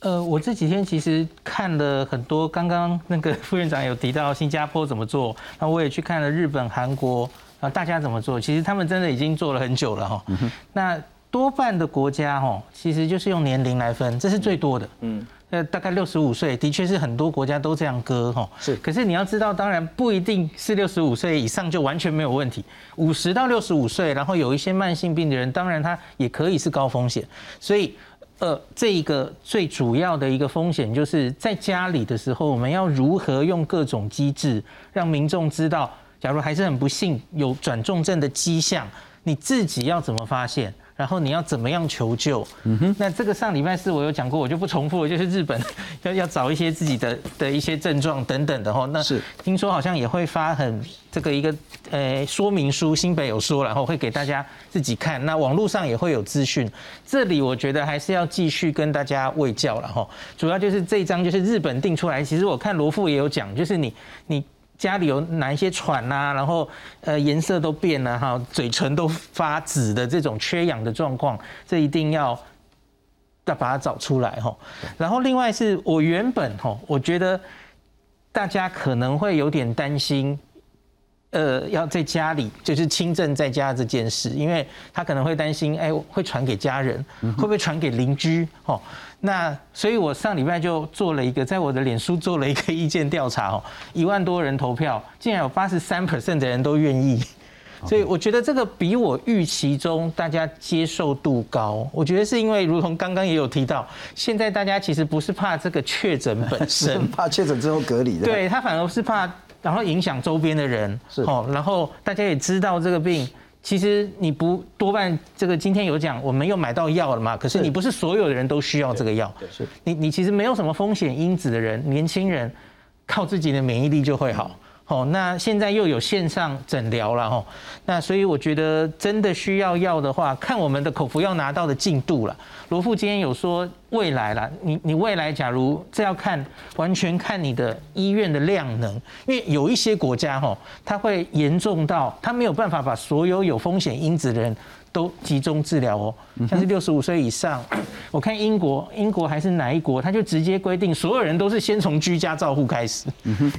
呃，我这几天其实看了很多，刚刚那个副院长有提到新加坡怎么做，那我也去看了日本、韩国啊，大家怎么做？其实他们真的已经做了很久了哈。那多半的国家哈，其实就是用年龄来分，这是最多的。嗯。呃，大概六十五岁，的确是很多国家都这样割哈。是，可是你要知道，当然不一定是六十五岁以上就完全没有问题。五十到六十五岁，然后有一些慢性病的人，当然他也可以是高风险。所以，呃，这一个最主要的一个风险，就是在家里的时候，我们要如何用各种机制，让民众知道，假如还是很不幸有转重症的迹象，你自己要怎么发现？然后你要怎么样求救？嗯哼，那这个上礼拜四我有讲过，我就不重复了。就是日本 要要找一些自己的的一些症状等等的哈。那是听说好像也会发很这个一个呃说明书，新北有说，然后会给大家自己看。那网络上也会有资讯。这里我觉得还是要继续跟大家喂教了哈。主要就是这一张就是日本定出来，其实我看罗富也有讲，就是你你。家里有哪一些喘呐，然后呃颜色都变了哈，嘴唇都发紫的这种缺氧的状况，这一定要要把它找出来哈。然后另外是我原本哈，我觉得大家可能会有点担心。呃，要在家里就是轻症在家这件事，因为他可能会担心，哎，会传给家人，会不会传给邻居？哦，那所以我上礼拜就做了一个，在我的脸书做了一个意见调查，哦，一万多人投票，竟然有八十三 percent 的人都愿意，所以我觉得这个比我预期中大家接受度高。我觉得是因为，如同刚刚也有提到，现在大家其实不是怕这个确诊本身，怕确诊之后隔离的。对 他反而是怕，然后影响周边的人。是哦，然后大家也知道这个病，其实你不多半这个今天有讲，我们又买到药了嘛。可是你不是所有的人都需要这个药。是你你其实没有什么风险因子的人，年轻人靠自己的免疫力就会好。哦，那现在又有线上诊疗了哈，那所以我觉得真的需要药的话，看我们的口服药拿到的进度了。罗富今天有说未来了，你你未来假如这要看完全看你的医院的量能，因为有一些国家哈，它会严重到它没有办法把所有有风险因子的人。都集中治疗哦，像是六十五岁以上，我看英国，英国还是哪一国，他就直接规定所有人都是先从居家照护开始，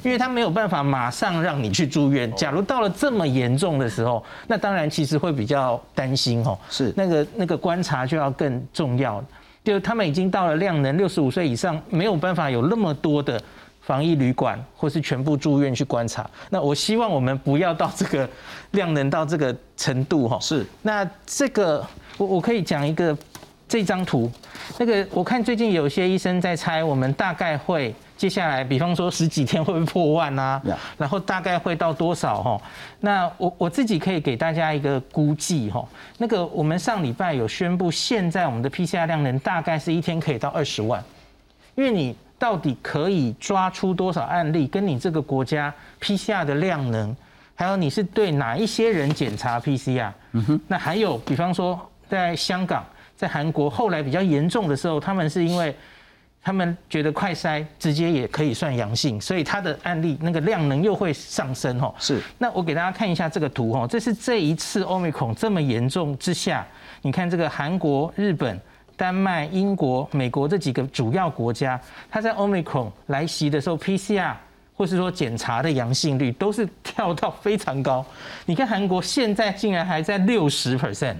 因为他没有办法马上让你去住院。假如到了这么严重的时候，那当然其实会比较担心哦，是。那个那个观察就要更重要，就他们已经到了量能六十五岁以上没有办法有那么多的。防疫旅馆或是全部住院去观察，那我希望我们不要到这个量能到这个程度哈。是，那这个我我可以讲一个这张图，那个我看最近有些医生在猜，我们大概会接下来，比方说十几天会不会破万啊？然后大概会到多少哈？那我我自己可以给大家一个估计哈，那个我们上礼拜有宣布，现在我们的 PCR 量能大概是一天可以到二十万，因为你。到底可以抓出多少案例？跟你这个国家 PCR 的量能，还有你是对哪一些人检查 PCR？嗯哼。那还有，比方说在香港、在韩国，后来比较严重的时候，他们是因为他们觉得快筛直接也可以算阳性，所以他的案例那个量能又会上升哦。是。那我给大家看一下这个图哦，这是这一次 Omicron 这么严重之下，你看这个韩国、日本。丹麦、英国、美国这几个主要国家，它在 Omicron 来袭的时候，PCR 或是说检查的阳性率都是 跳到非常高。你看韩国现在竟然还在六十 percent，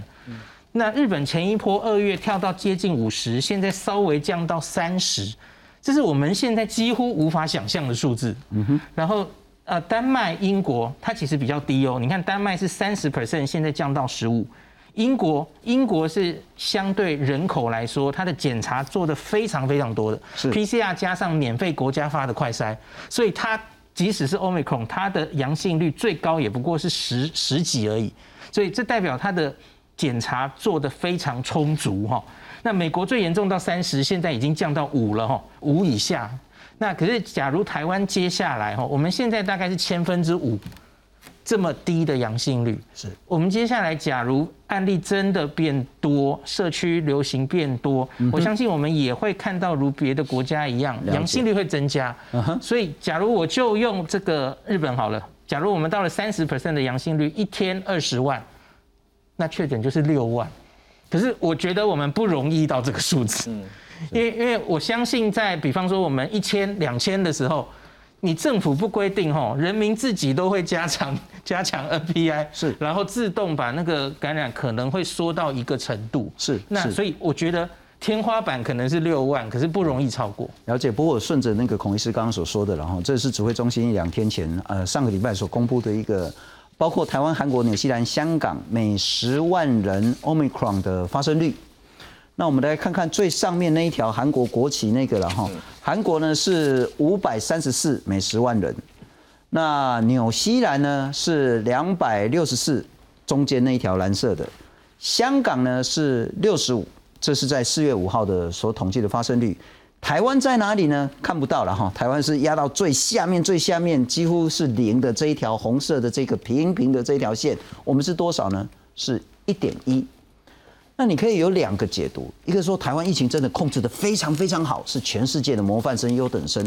那日本前一波二月跳到接近五十，现在稍微降到三十，这是我们现在几乎无法想象的数字。然后呃，丹麦、英国它其实比较低哦，你看丹麦是三十 percent，现在降到十五。英国，英国是相对人口来说，它的检查做的非常非常多的，PCR 加上免费国家发的快筛，所以它即使是 Omicron，它的阳性率最高也不过是十十几而已，所以这代表它的检查做的非常充足哈。那美国最严重到三十，现在已经降到五了哈，五以下。那可是假如台湾接下来哈，我们现在大概是千分之五。这么低的阳性率，是我们接下来假如案例真的变多，社区流行变多，我相信我们也会看到如别的国家一样，阳性率会增加。所以，假如我就用这个日本好了，假如我们到了三十 percent 的阳性率，一天二十万，那确诊就是六万。可是我觉得我们不容易到这个数字，因为因为我相信在比方说我们一千两千的时候。你政府不规定吼，人民自己都会加强 加强 NPI，是，然后自动把那个感染可能会缩到一个程度，是，那所以我觉得天花板可能是六万，可是不容易超过。了解，不过顺着那个孔医师刚刚所说的，然后这是指挥中心两天前，呃，上个礼拜所公布的一个，包括台湾、韩国、纽西兰、香港每十万人 Omicron 的发生率。那我们来看看最上面那一条韩国国旗那个了哈，韩国呢是五百三十四每十万人，那纽西兰呢是两百六十四，中间那一条蓝色的，香港呢是六十五，这是在四月五号的所统计的发生率，台湾在哪里呢？看不到了哈，台湾是压到最下面最下面，几乎是零的这一条红色的这个平平的这条线，我们是多少呢？是一点一。那你可以有两个解读，一个说台湾疫情真的控制的非常非常好，是全世界的模范生、优等生。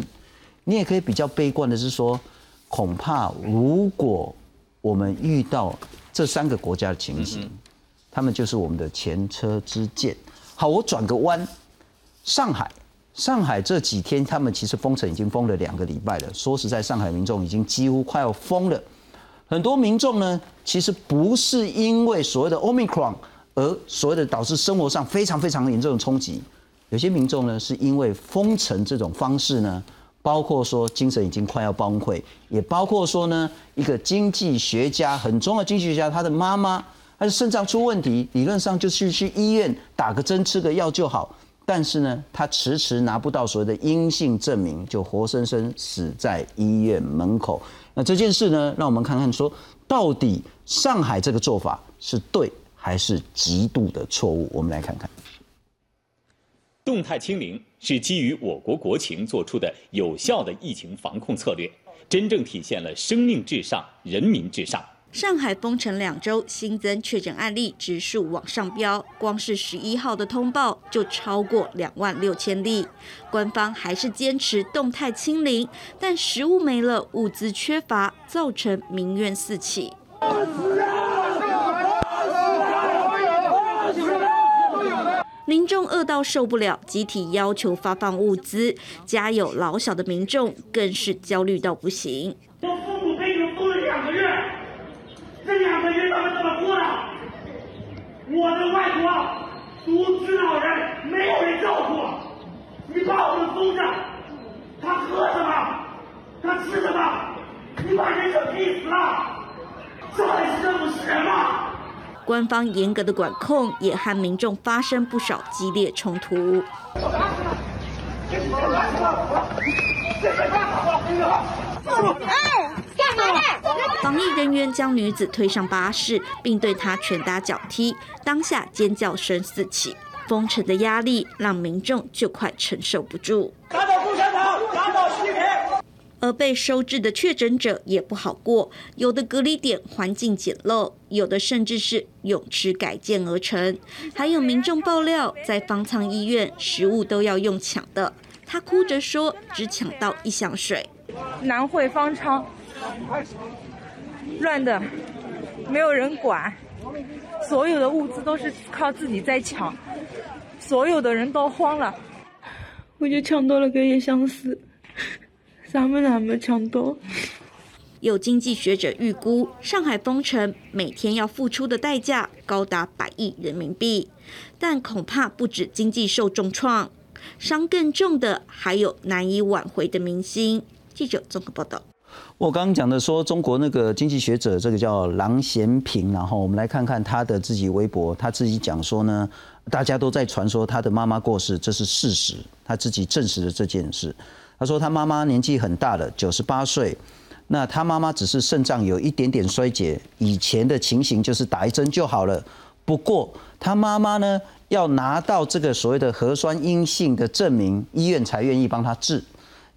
你也可以比较悲观的是说，恐怕如果我们遇到这三个国家的情形，他们就是我们的前车之鉴。好，我转个弯，上海，上海这几天他们其实封城已经封了两个礼拜了。说实在，上海民众已经几乎快要疯了。很多民众呢，其实不是因为所谓的 Omicron。而所谓的导致生活上非常非常严重的冲击，有些民众呢是因为封城这种方式呢，包括说精神已经快要崩溃，也包括说呢，一个经济学家很重要的经济学家，他的妈妈，他的肾脏出问题，理论上就是去医院打个针吃个药就好，但是呢，他迟迟拿不到所谓的阴性证明，就活生生死在医院门口。那这件事呢，让我们看看说，到底上海这个做法是对还是极度的错误？我们来看看。动态清零是基于我国国情做出的有效的疫情防控策略，真正体现了生命至上、人民至上。上海封城两周，新增确诊案例指数往上飙，光是十一号的通报就超过两万六千例。官方还是坚持动态清零，但食物没了，物资缺乏，造成民怨四起。民众饿到受不了，集体要求发放物资。家有老小的民众更是焦虑到不行。我父母被你们封了两个月，这两个月他们怎么过的？我的外婆独居老人，没有人照顾，你把我们封着，他喝什么？他吃什么？你把人生逼死了，这还是政府是人吗？官方严格的管控也和民众发生不少激烈冲突。防疫人员将女子推上巴士，并对她拳打脚踢，当下尖叫声四起。封城的压力让民众就快承受不住。而被收治的确诊者也不好过，有的隔离点环境简陋，有的甚至是泳池改建而成，还有民众爆料，在方舱医院食物都要用抢的，他哭着说只抢到一箱水。南汇方舱乱的，没有人管，所有的物资都是靠自己在抢，所有的人都慌了，我就抢到了个叶相思。咱们哪没抢到？有经济学者预估，上海封城每天要付出的代价高达百亿人民币，但恐怕不止经济受重创，伤更重的还有难以挽回的民心。记者综合报道。我刚刚讲的说，中国那个经济学者，这个叫郎咸平，然后我们来看看他的自己微博，他自己讲说呢，大家都在传说他的妈妈过世，这是事实，他自己证实了这件事。他说他妈妈年纪很大了，九十八岁。那他妈妈只是肾脏有一点点衰竭，以前的情形就是打一针就好了。不过他妈妈呢，要拿到这个所谓的核酸阴性的证明，医院才愿意帮他治。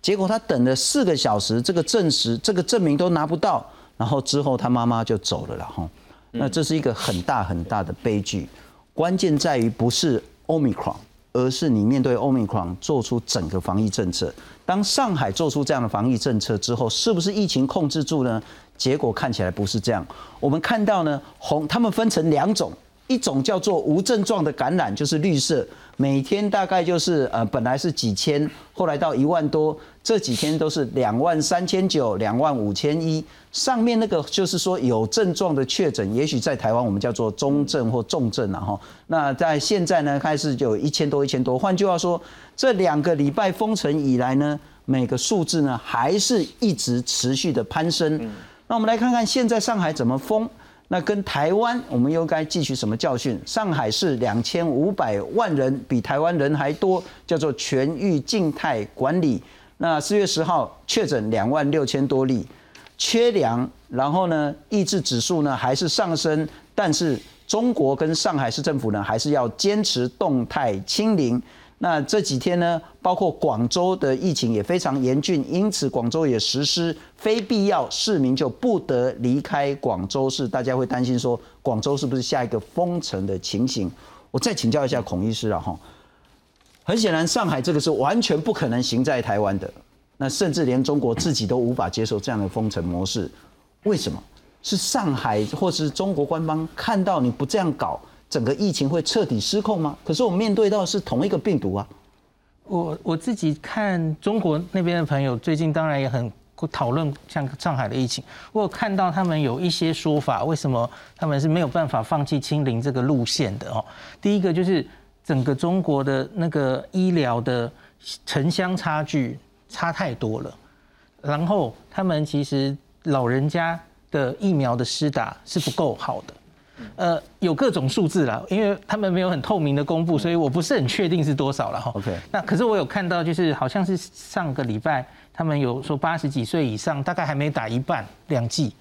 结果他等了四个小时，这个证实这个证明都拿不到，然后之后他妈妈就走了了哈。那这是一个很大很大的悲剧。关键在于不是 Omicron。而是你面对欧米克做出整个防疫政策。当上海做出这样的防疫政策之后，是不是疫情控制住呢？结果看起来不是这样。我们看到呢，红他们分成两种。一种叫做无症状的感染，就是绿色，每天大概就是呃，本来是几千，后来到一万多，这几天都是两万三千九、两万五千一。上面那个就是说有症状的确诊，也许在台湾我们叫做中症或重症了哈。那在现在呢，开始就有一千多、一千多。换句话说，这两个礼拜封城以来呢，每个数字呢还是一直持续的攀升。那我们来看看现在上海怎么封。那跟台湾，我们又该汲取什么教训？上海市两千五百万人，比台湾人还多，叫做全域静态管理。那四月十号确诊两万六千多例，缺粮，然后呢，抑制指数呢还是上升，但是中国跟上海市政府呢还是要坚持动态清零。那这几天呢，包括广州的疫情也非常严峻，因此广州也实施非必要市民就不得离开广州市。大家会担心说，广州是不是下一个封城的情形？我再请教一下孔医师啊，哈，很显然上海这个是完全不可能行在台湾的，那甚至连中国自己都无法接受这样的封城模式，为什么？是上海或是中国官方看到你不这样搞？整个疫情会彻底失控吗？可是我们面对到是同一个病毒啊。我我自己看中国那边的朋友，最近当然也很讨论像上海的疫情。我有看到他们有一些说法，为什么他们是没有办法放弃清零这个路线的哦？第一个就是整个中国的那个医疗的城乡差距差太多了。然后他们其实老人家的疫苗的施打是不够好的。呃，有各种数字啦，因为他们没有很透明的公布，所以我不是很确定是多少了哈。OK，那可是我有看到，就是好像是上个礼拜他们有说八十几岁以上大概还没打一半两剂，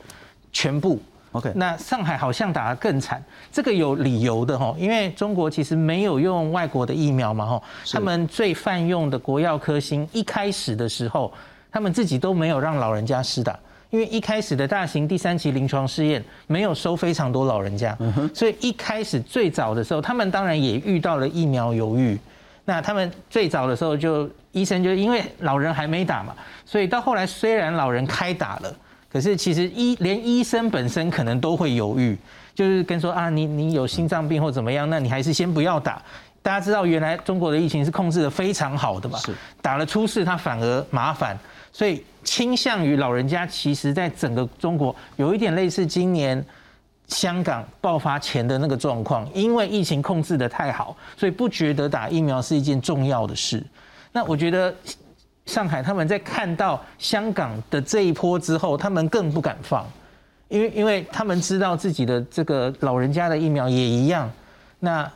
全部。OK，那上海好像打得更惨，这个有理由的哈，因为中国其实没有用外国的疫苗嘛哈，他们最泛用的国药科兴一开始的时候，他们自己都没有让老人家施打。因为一开始的大型第三期临床试验没有收非常多老人家，所以一开始最早的时候，他们当然也遇到了疫苗犹豫。那他们最早的时候就医生就因为老人还没打嘛，所以到后来虽然老人开打了，可是其实医连医生本身可能都会犹豫，就是跟说啊你你有心脏病或怎么样，那你还是先不要打。大家知道原来中国的疫情是控制的非常好的嘛，是打了出事他反而麻烦。所以倾向于老人家，其实在整个中国有一点类似今年香港爆发前的那个状况，因为疫情控制的太好，所以不觉得打疫苗是一件重要的事。那我觉得上海他们在看到香港的这一波之后，他们更不敢放，因为因为他们知道自己的这个老人家的疫苗也一样，那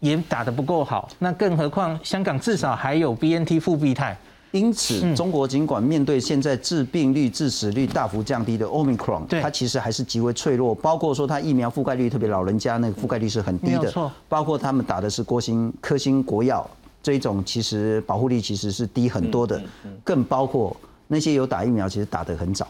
也打得不够好，那更何况香港至少还有 BNT 复必泰。因此，中国尽管面对现在致病率、致死率大幅降低的 Omicron，它其实还是极为脆弱。包括说它疫苗覆盖率，特别老人家那个覆盖率是很低的。包括他们打的是国兴科兴国药这一种，其实保护力其实是低很多的。更包括那些有打疫苗，其实打得很早。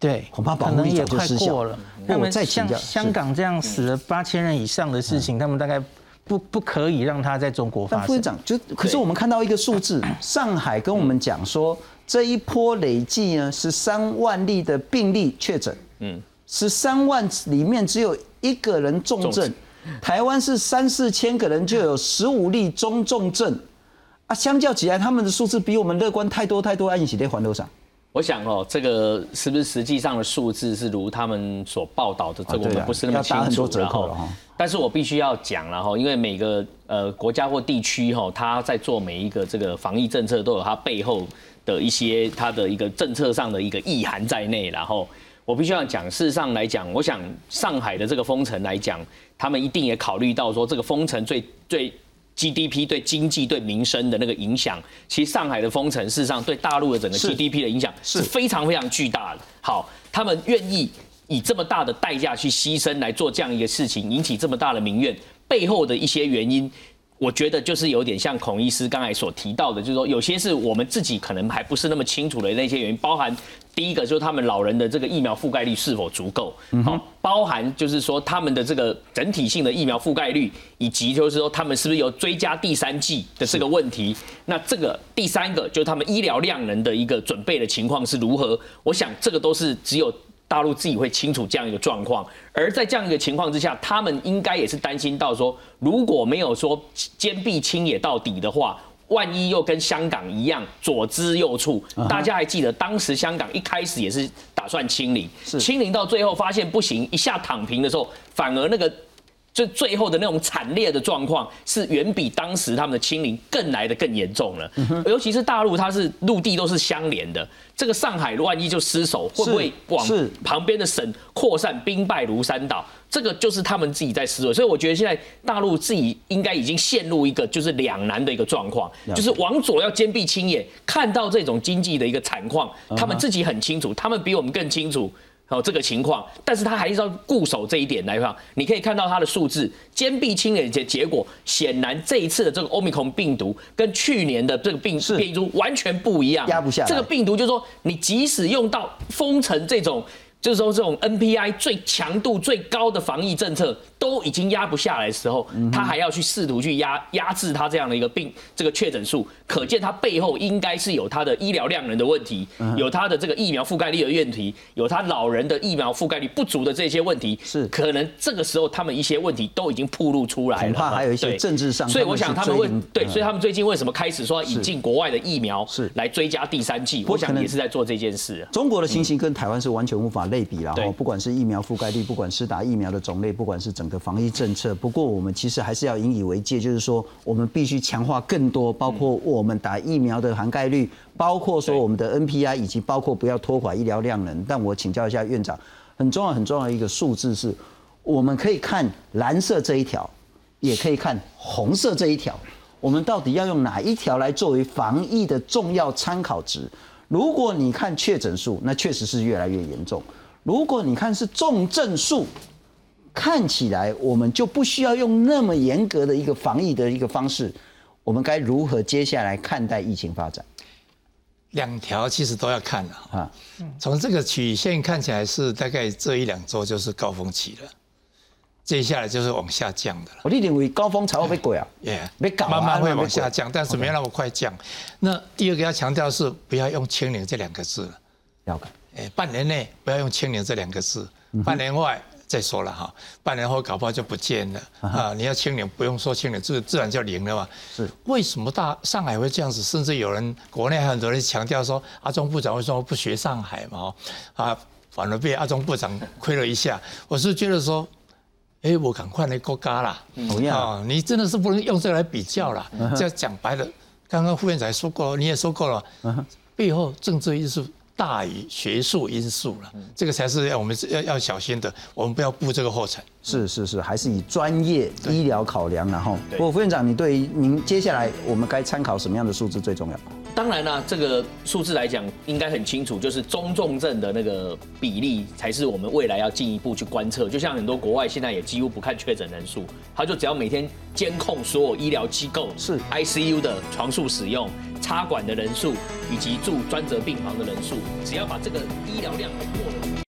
对，恐怕保护力早就失效了。他们像香港这样死了八千人以上的事情，他们大概。不不可以让他在中国发生。副院长，就可是我们看到一个数字，上海跟我们讲说，这一波累计呢十三万例的病例确诊，嗯，十三万里面只有一个人重症，台湾是三四千个人就有十五例中重症，啊，相较起来，他们的数字比我们乐观太多太多。安喜在环路上。我想哦，这个是不是实际上的数字是如他们所报道的？这我们不是那么清楚。折扣了哈。但是我必须要讲了哈，因为每个呃国家或地区哈，他在做每一个这个防疫政策，都有它背后的一些它的一个政策上的一个意涵在内。然后我必须要讲，事实上来讲，我想上海的这个封城来讲，他们一定也考虑到说，这个封城最最。GDP 对经济对民生的那个影响，其实上海的封城事实上对大陆的整个 GDP 的影响是非常非常巨大的。好，他们愿意以这么大的代价去牺牲来做这样一个事情，引起这么大的民怨，背后的一些原因。我觉得就是有点像孔医师刚才所提到的，就是说有些是我们自己可能还不是那么清楚的那些原因，包含第一个就是他们老人的这个疫苗覆盖率是否足够，好，包含就是说他们的这个整体性的疫苗覆盖率，以及就是说他们是不是有追加第三剂的这个问题。那这个第三个就是他们医疗量能的一个准备的情况是如何？我想这个都是只有。大陆自己会清楚这样一个状况，而在这样一个情况之下，他们应该也是担心到说，如果没有说坚壁清野到底的话，万一又跟香港一样左支右绌。大家还记得当时香港一开始也是打算清零，清零到最后发现不行，一下躺平的时候，反而那个。就最后的那种惨烈的状况，是远比当时他们的清零更来的更严重了。尤其是大陆，它是陆地都是相连的，这个上海万一就失守，会不会往旁边的省扩散，兵败如山倒？这个就是他们自己在思维。所以我觉得现在大陆自己应该已经陷入一个就是两难的一个状况，就是往左要坚壁清野，看到这种经济的一个惨况，他们自己很清楚，他们比我们更清楚。哦，这个情况，但是他还是要固守这一点来看。你可以看到他的数字，坚壁清野结结果，显然这一次的这个欧米孔病毒跟去年的这个病变异株完全不一样，压不下。这个病毒就是说，你即使用到封城这种。就是说，这种 NPI 最强度最高的防疫政策都已经压不下来的时候，他还要去试图去压压制他这样的一个病这个确诊数，可见他背后应该是有他的医疗量能的问题，有他的这个疫苗覆盖率的问题，有他老人的疫苗覆盖率不足的这些问题。是可能这个时候他们一些问题都已经暴露出来了，恐怕还有一些政治上。所以我想他们会对，所以他们最近为什么开始说引进国外的疫苗是来追加第三季？我想也是在做这件事。中国的情形跟台湾是完全无法。类比了哈，不管是疫苗覆盖率，不管是打疫苗的种类，不管是整个防疫政策。不过我们其实还是要引以为戒，就是说我们必须强化更多，包括我们打疫苗的涵盖率，包括说我们的 NPI，以及包括不要拖垮医疗量能。但我请教一下院长，很重要很重要的一个数字是，我们可以看蓝色这一条，也可以看红色这一条，我们到底要用哪一条来作为防疫的重要参考值？如果你看确诊数，那确实是越来越严重。如果你看是重症数，看起来我们就不需要用那么严格的一个防疫的一个方式。我们该如何接下来看待疫情发展？两条其实都要看了啊。从这个曲线看起来是大概这一两周就是高峰期了。接下来就是往下降的了。我认为高峰才会被鬼 啊，耶，慢慢会往下降，但是没有那么快降。那第二个要强调是不要用“清零”这两个字了，要改。哎，半年内不要用“清零”这两个字，半年外再说了哈。半年后搞不好就不见了啊！你要清零，不用说清零，自自然就零了嘛。是。为什么大上海会这样子？甚至有人国内很多人强调说，阿中部长为什么不学上海嘛？啊，反而被阿中部长亏了一下。我是觉得说。哎，我赶快来国家啦！啊，你真的是不能用这个来比较了。这样讲白了，刚刚副院长说过，你也说过了，背后政治因素大于学术因素了，这个才是要我们要要小心的，我们不要步这个后尘。是是是，还是以专业医疗考量，然后。不过副院长，你对于您接下来我们该参考什么样的数字最重要？当然啦，这个数字来讲应该很清楚，就是中重症的那个比例才是我们未来要进一步去观测。就像很多国外现在也几乎不看确诊人数，他就只要每天监控所有医疗机构是 ICU 的床数使用、插管的人数以及住专责病房的人数，只要把这个医疗量过了。